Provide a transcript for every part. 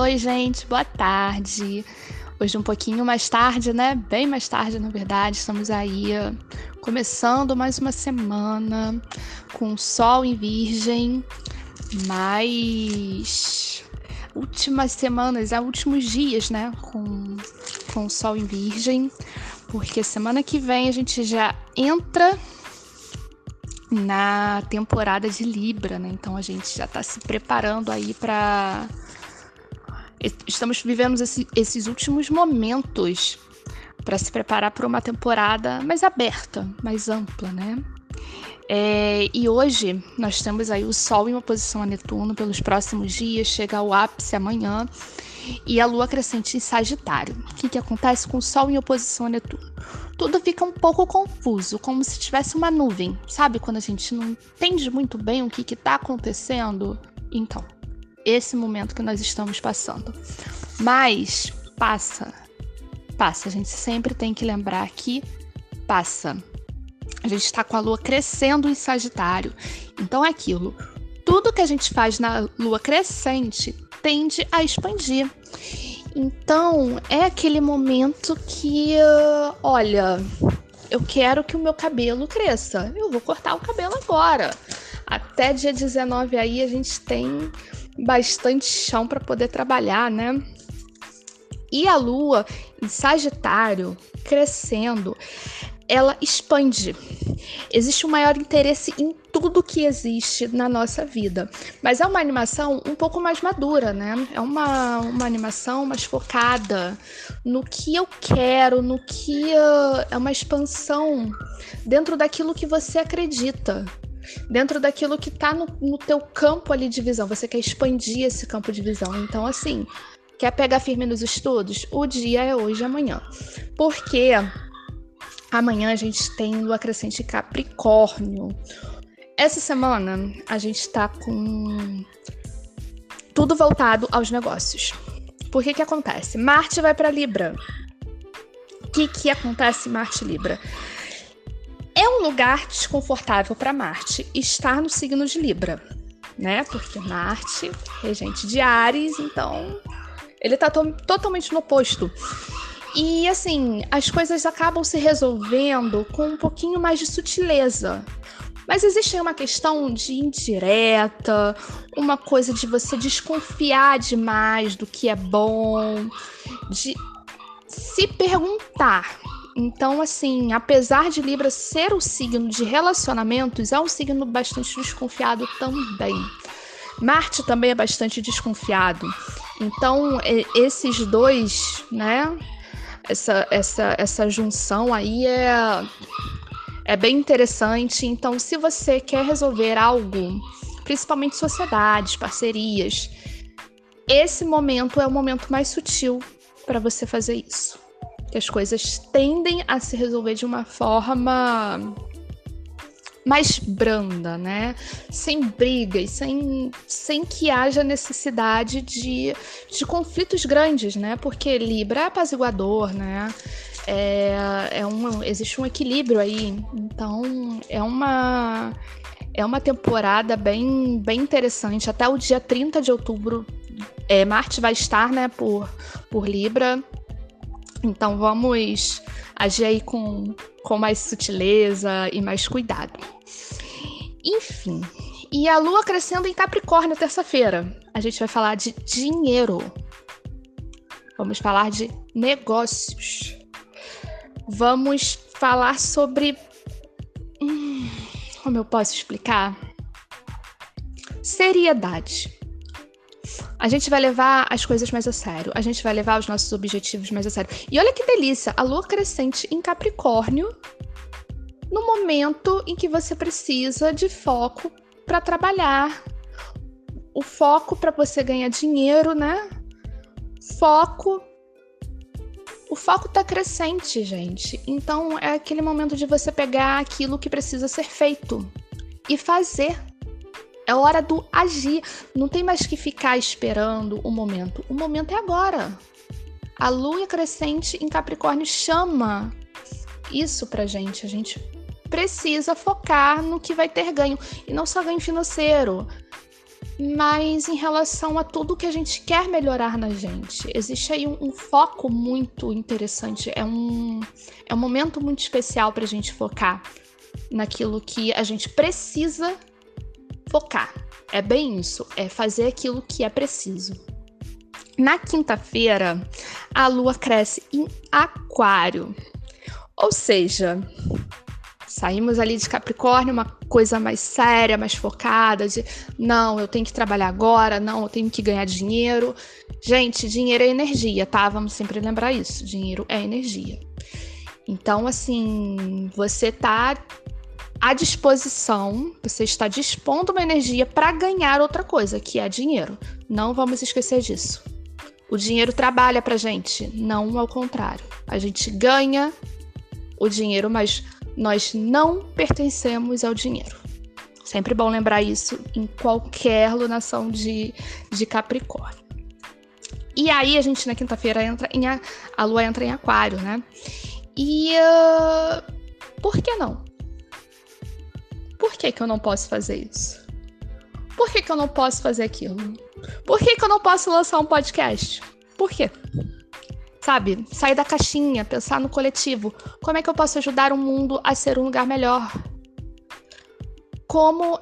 Oi, gente, boa tarde. Hoje um pouquinho mais tarde, né? Bem mais tarde, na verdade. Estamos aí começando mais uma semana com sol em virgem, mas últimas semanas, é últimos dias, né? Com, com sol em virgem, porque semana que vem a gente já entra na temporada de Libra, né? Então a gente já está se preparando aí para estamos vivendo esse, esses últimos momentos para se preparar para uma temporada mais aberta, mais ampla, né? É, e hoje nós temos aí o Sol em oposição a Netuno pelos próximos dias, chega ao ápice amanhã, e a Lua crescente em Sagitário. O que, que acontece com o Sol em oposição a Netuno? Tudo fica um pouco confuso, como se tivesse uma nuvem. Sabe quando a gente não entende muito bem o que está acontecendo? Então, esse momento que nós estamos passando. Mas passa, passa. A gente sempre tem que lembrar que passa. A gente está com a lua crescendo em Sagitário. Então é aquilo. Tudo que a gente faz na lua crescente tende a expandir. Então é aquele momento que, uh, olha, eu quero que o meu cabelo cresça. Eu vou cortar o cabelo agora. Até dia 19 aí a gente tem bastante chão para poder trabalhar, né? E a lua em Sagitário crescendo, ela expande. Existe um maior interesse em tudo que existe na nossa vida. Mas é uma animação um pouco mais madura, né? É uma, uma animação mais focada no que eu quero, no que uh, é uma expansão dentro daquilo que você acredita dentro daquilo que está no, no teu campo ali de visão. Você quer expandir esse campo de visão. Então, assim, quer pegar firme nos estudos? O dia é hoje e amanhã. Porque amanhã a gente tem lua crescente Capricórnio. Essa semana a gente está com tudo voltado aos negócios. Por que que acontece? Marte vai para Libra. O que que acontece Marte Libra? Um lugar desconfortável para Marte estar no signo de Libra, né? Porque Marte, regente de Ares, então ele está to totalmente no oposto. E assim, as coisas acabam se resolvendo com um pouquinho mais de sutileza. Mas existe uma questão de indireta, uma coisa de você desconfiar demais do que é bom, de se perguntar então, assim, apesar de Libra ser o signo de relacionamentos, é um signo bastante desconfiado também. Marte também é bastante desconfiado. Então, esses dois, né? Essa, essa, essa junção aí é, é bem interessante. Então, se você quer resolver algo, principalmente sociedades, parcerias, esse momento é o momento mais sutil para você fazer isso que as coisas tendem a se resolver de uma forma mais branda, né? Sem brigas, sem, sem que haja necessidade de, de conflitos grandes, né? Porque Libra é apaziguador, né? É, é um, existe um equilíbrio aí. Então, é uma, é uma temporada bem, bem interessante. Até o dia 30 de outubro, é, Marte vai estar né, por, por Libra. Então vamos agir aí com, com mais sutileza e mais cuidado. Enfim, e a lua crescendo em Capricórnio terça-feira. A gente vai falar de dinheiro. Vamos falar de negócios. Vamos falar sobre. Hum, como eu posso explicar? Seriedade a gente vai levar as coisas mais a sério, a gente vai levar os nossos objetivos mais a sério. E olha que delícia, a lua crescente em Capricórnio, no momento em que você precisa de foco para trabalhar. O foco para você ganhar dinheiro, né? Foco o foco tá crescente, gente. Então é aquele momento de você pegar aquilo que precisa ser feito e fazer. É hora do agir. Não tem mais que ficar esperando o momento. O momento é agora. A lua crescente em Capricórnio chama isso pra gente. A gente precisa focar no que vai ter ganho. E não só ganho financeiro. mas em relação a tudo que a gente quer melhorar na gente. Existe aí um, um foco muito interessante, é um, é um momento muito especial para a gente focar naquilo que a gente precisa focar. É bem isso, é fazer aquilo que é preciso. Na quinta-feira, a lua cresce em Aquário. Ou seja, Saímos ali de Capricórnio, uma coisa mais séria, mais focada, de não, eu tenho que trabalhar agora, não, eu tenho que ganhar dinheiro. Gente, dinheiro é energia, tá? Vamos sempre lembrar isso. Dinheiro é energia. Então, assim, você tá à disposição, você está dispondo uma energia para ganhar outra coisa, que é dinheiro. Não vamos esquecer disso. O dinheiro trabalha pra gente, não ao contrário. A gente ganha o dinheiro, mas nós não pertencemos ao dinheiro. Sempre bom lembrar isso em qualquer lunação de, de Capricórnio. E aí a gente na quinta-feira entra em a, a lua entra em aquário, né? E uh, por que não? Por que, que eu não posso fazer isso? Por que, que eu não posso fazer aquilo? Por que, que eu não posso lançar um podcast? Por quê? sabe? Sair da caixinha, pensar no coletivo. Como é que eu posso ajudar o mundo a ser um lugar melhor? Como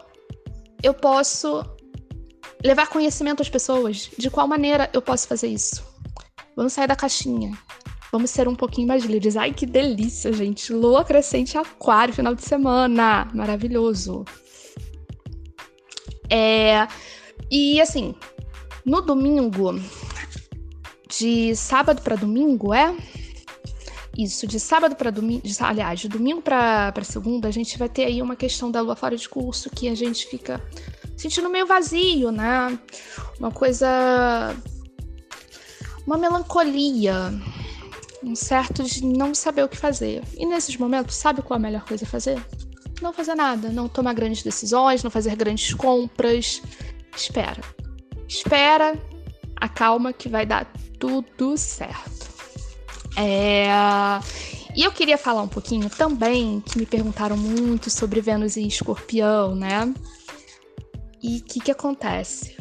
eu posso levar conhecimento às pessoas? De qual maneira eu posso fazer isso? Vamos sair da caixinha. Vamos ser um pouquinho mais livres. Ai, que delícia, gente. Lua crescente aquário, final de semana. Maravilhoso. É... E assim, no domingo, de sábado para domingo, é? Isso, de sábado para domingo, aliás, de domingo para segunda, a gente vai ter aí uma questão da lua fora de curso que a gente fica sentindo meio vazio, né? Uma coisa. Uma melancolia, um certo de não saber o que fazer. E nesses momentos, sabe qual é a melhor coisa a fazer? Não fazer nada, não tomar grandes decisões, não fazer grandes compras. Espera. Espera, acalma que vai dar tudo certo. É... E eu queria falar um pouquinho também, que me perguntaram muito sobre Vênus em escorpião, né? E o que, que acontece?